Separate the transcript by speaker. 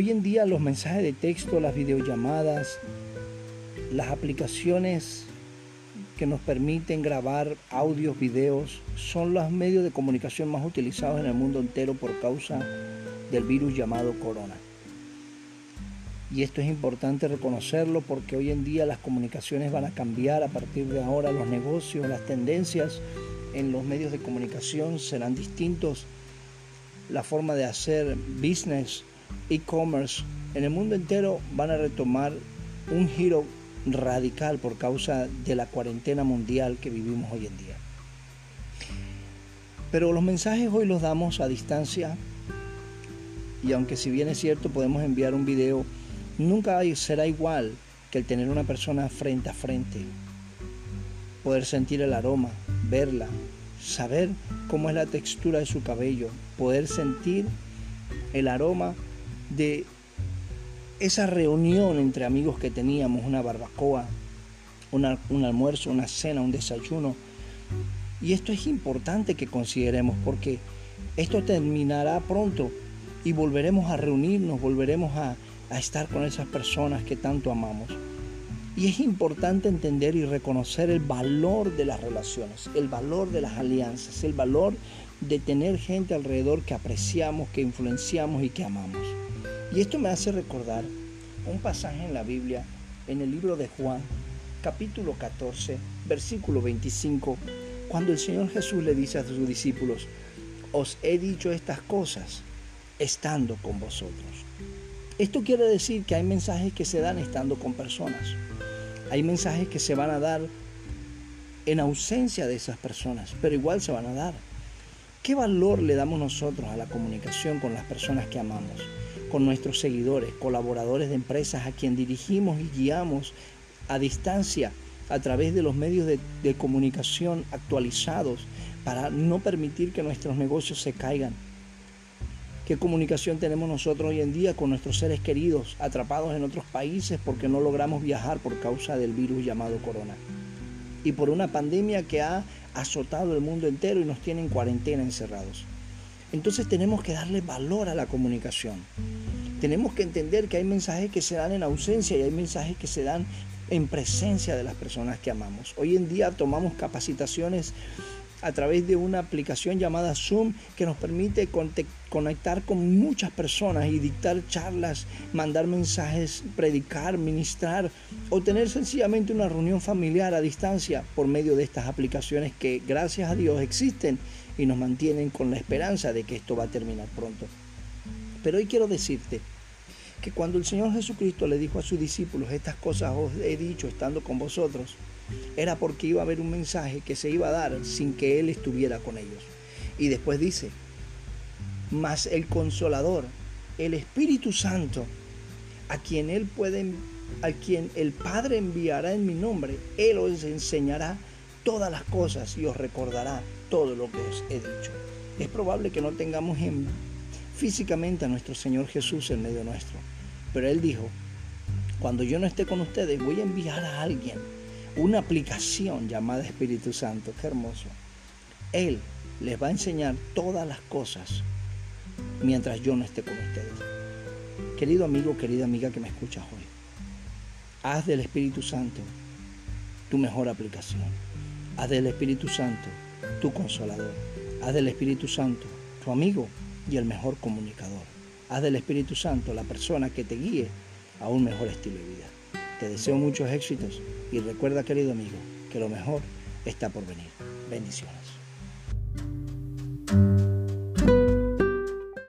Speaker 1: Hoy en día los mensajes de texto, las videollamadas, las aplicaciones que nos permiten grabar audios, videos, son los medios de comunicación más utilizados en el mundo entero por causa del virus llamado corona. Y esto es importante reconocerlo porque hoy en día las comunicaciones van a cambiar a partir de ahora, los negocios, las tendencias en los medios de comunicación serán distintos, la forma de hacer business, e-commerce en el mundo entero van a retomar un giro radical por causa de la cuarentena mundial que vivimos hoy en día. Pero los mensajes hoy los damos a distancia y aunque si bien es cierto podemos enviar un video Nunca será igual que el tener una persona frente a frente, poder sentir el aroma, verla, saber cómo es la textura de su cabello, poder sentir el aroma de esa reunión entre amigos que teníamos, una barbacoa, un almuerzo, una cena, un desayuno. Y esto es importante que consideremos porque esto terminará pronto y volveremos a reunirnos, volveremos a, estar con esas personas que tanto amamos. Y es importante entender y reconocer el valor de las relaciones, el valor de las alianzas, el valor de tener gente alrededor que apreciamos, que influenciamos y que amamos. Y esto me hace recordar un pasaje en la Biblia, en el libro de Juan, capítulo 14, versículo 25, cuando el Señor Jesús le dice a sus discípulos, os he dicho estas cosas estando con vosotros. Esto quiere decir que hay mensajes que se dan estando con personas. Hay mensajes que se van a dar en ausencia de esas personas, pero igual se van a dar. ¿Qué valor le damos nosotros a la comunicación con las personas que amamos, con nuestros seguidores, colaboradores de empresas a quien dirigimos y guiamos a distancia a través de los medios de, de comunicación actualizados para no permitir que nuestros negocios se caigan? ¿Qué comunicación tenemos nosotros hoy en día con nuestros seres queridos atrapados en otros países porque no logramos viajar por causa del virus llamado corona? Y por una pandemia que ha azotado el mundo entero y nos tiene en cuarentena encerrados. Entonces tenemos que darle valor a la comunicación. Tenemos que entender que hay mensajes que se dan en ausencia y hay mensajes que se dan en presencia de las personas que amamos. Hoy en día tomamos capacitaciones a través de una aplicación llamada Zoom que nos permite conectar con muchas personas y dictar charlas, mandar mensajes, predicar, ministrar o tener sencillamente una reunión familiar a distancia por medio de estas aplicaciones que gracias a Dios existen y nos mantienen con la esperanza de que esto va a terminar pronto. Pero hoy quiero decirte que cuando el Señor Jesucristo le dijo a sus discípulos, estas cosas os he dicho estando con vosotros, era porque iba a haber un mensaje que se iba a dar sin que Él estuviera con ellos. Y después dice, mas el consolador, el Espíritu Santo, a quien Él puede, a quien el Padre enviará en mi nombre, Él os enseñará todas las cosas y os recordará todo lo que os he dicho. Es probable que no tengamos físicamente a nuestro Señor Jesús en medio nuestro, pero Él dijo, cuando yo no esté con ustedes, voy a enviar a alguien una aplicación llamada Espíritu Santo. Qué hermoso. Él les va a enseñar todas las cosas mientras yo no esté con ustedes. Querido amigo, querida amiga que me escuchas hoy, haz del Espíritu Santo tu mejor aplicación. Haz del Espíritu Santo tu consolador. Haz del Espíritu Santo tu amigo y el mejor comunicador. Haz del Espíritu Santo la persona que te guíe a un mejor estilo de vida. Te deseo muchos éxitos y recuerda, querido amigo, que lo mejor está por venir. Bendiciones.